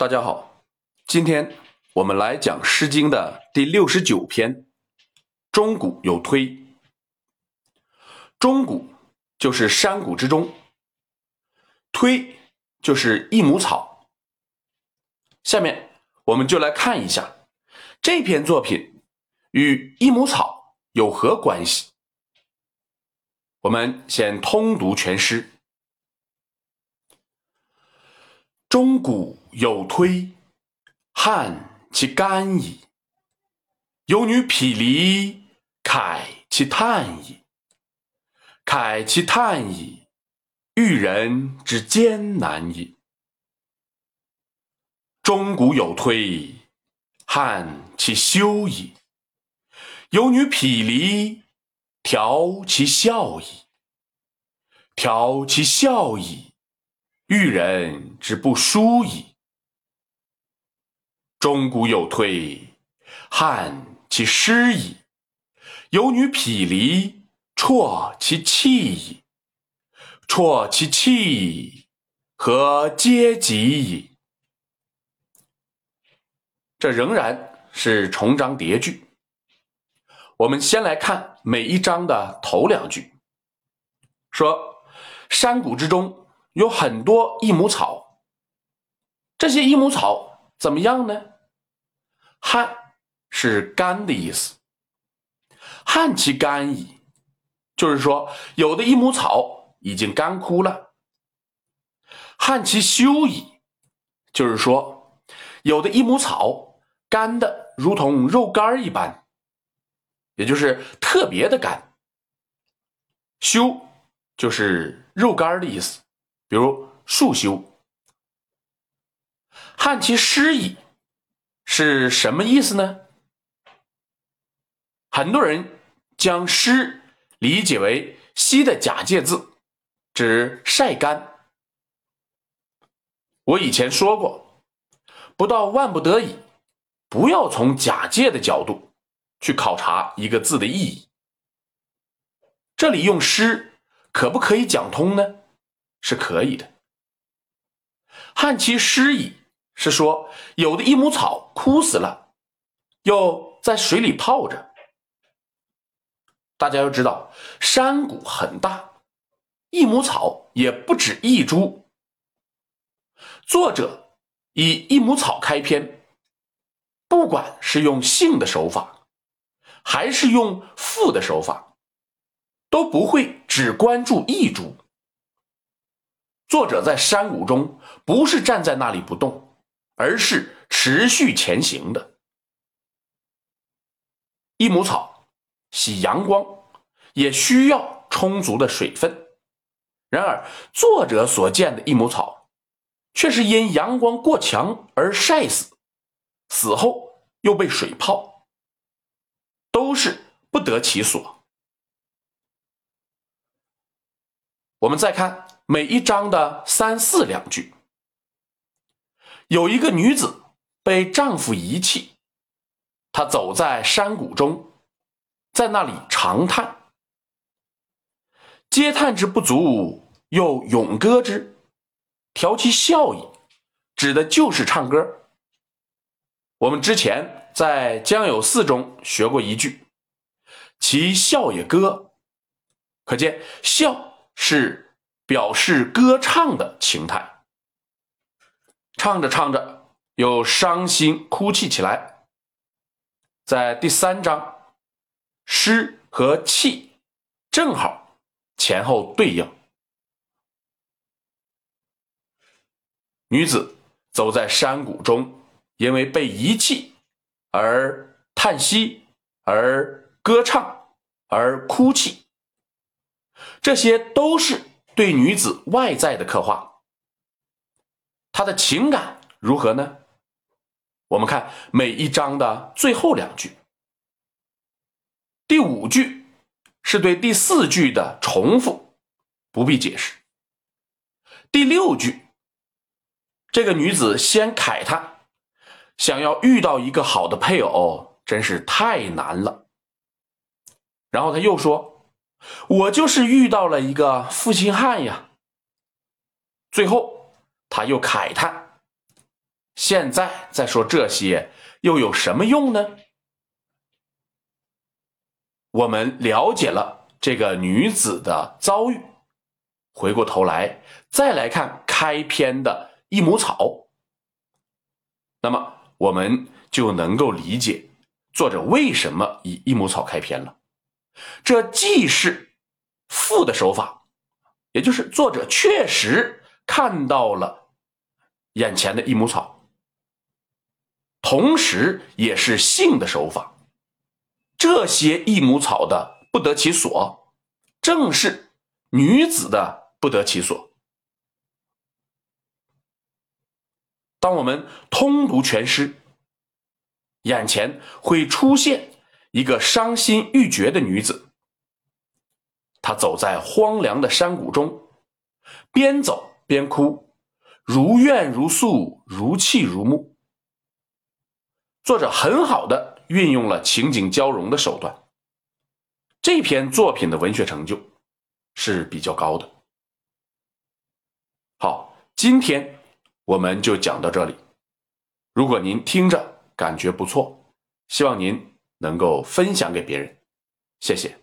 大家好，今天我们来讲《诗经》的第六十九篇。中谷有推，中谷就是山谷之中，推就是益母草。下面我们就来看一下这篇作品与益母草有何关系。我们先通读全诗。钟鼓有推，汉其干矣。有女匹离，慨其叹矣。慨其叹矣，遇人之艰难矣。钟鼓有推，汉其休矣。有女匹离，调其笑矣。调其笑矣。遇人之不淑矣。钟鼓有推，汉其失矣。有女匹离，啜其气矣。啜其气，何嗟及矣？这仍然是重章叠句。我们先来看每一章的头两句，说山谷之中。有很多益母草，这些益母草怎么样呢？旱是干的意思，旱其干矣，就是说有的益母草已经干枯了；旱其休矣，就是说有的益母草干的如同肉干一般，也就是特别的干。休就是肉干的意思。比如树修，汉其失矣，是什么意思呢？很多人将湿理解为西的假借字，指晒干。我以前说过，不到万不得已，不要从假借的角度去考察一个字的意义。这里用失，可不可以讲通呢？是可以的。旱其湿矣，是说有的益母草枯死了，又在水里泡着。大家要知道，山谷很大，益母草也不止一株。作者以益母草开篇，不管是用性的手法，还是用赋的手法，都不会只关注一株。作者在山谷中不是站在那里不动，而是持续前行的。益母草喜阳光，也需要充足的水分。然而，作者所见的益母草，却是因阳光过强而晒死，死后又被水泡，都是不得其所。我们再看。每一章的三四两句，有一个女子被丈夫遗弃，她走在山谷中，在那里长叹，嗟叹之不足，又咏歌之，调其笑意，指的就是唱歌。我们之前在《江有四》中学过一句：“其笑也歌”，可见笑是。表示歌唱的情态，唱着唱着又伤心哭泣起来。在第三章，诗和气正好前后对应。女子走在山谷中，因为被遗弃而叹息，而歌唱，而哭泣，这些都是。对女子外在的刻画，她的情感如何呢？我们看每一章的最后两句，第五句是对第四句的重复，不必解释。第六句，这个女子先慨叹，想要遇到一个好的配偶真是太难了。然后他又说。我就是遇到了一个负心汉呀。最后，他又慨叹，现在再说这些又有什么用呢？我们了解了这个女子的遭遇，回过头来再来看开篇的益母草，那么我们就能够理解作者为什么以益母草开篇了。这既是赋的手法，也就是作者确实看到了眼前的益母草，同时也是性的手法。这些益母草的不得其所，正是女子的不得其所。当我们通读全诗，眼前会出现一个伤心欲绝的女子，她走在荒凉的山谷中，边走边哭，如怨如诉，如泣如慕。作者很好的。运用了情景交融的手段，这篇作品的文学成就是比较高的。好，今天我们就讲到这里。如果您听着感觉不错，希望您能够分享给别人，谢谢。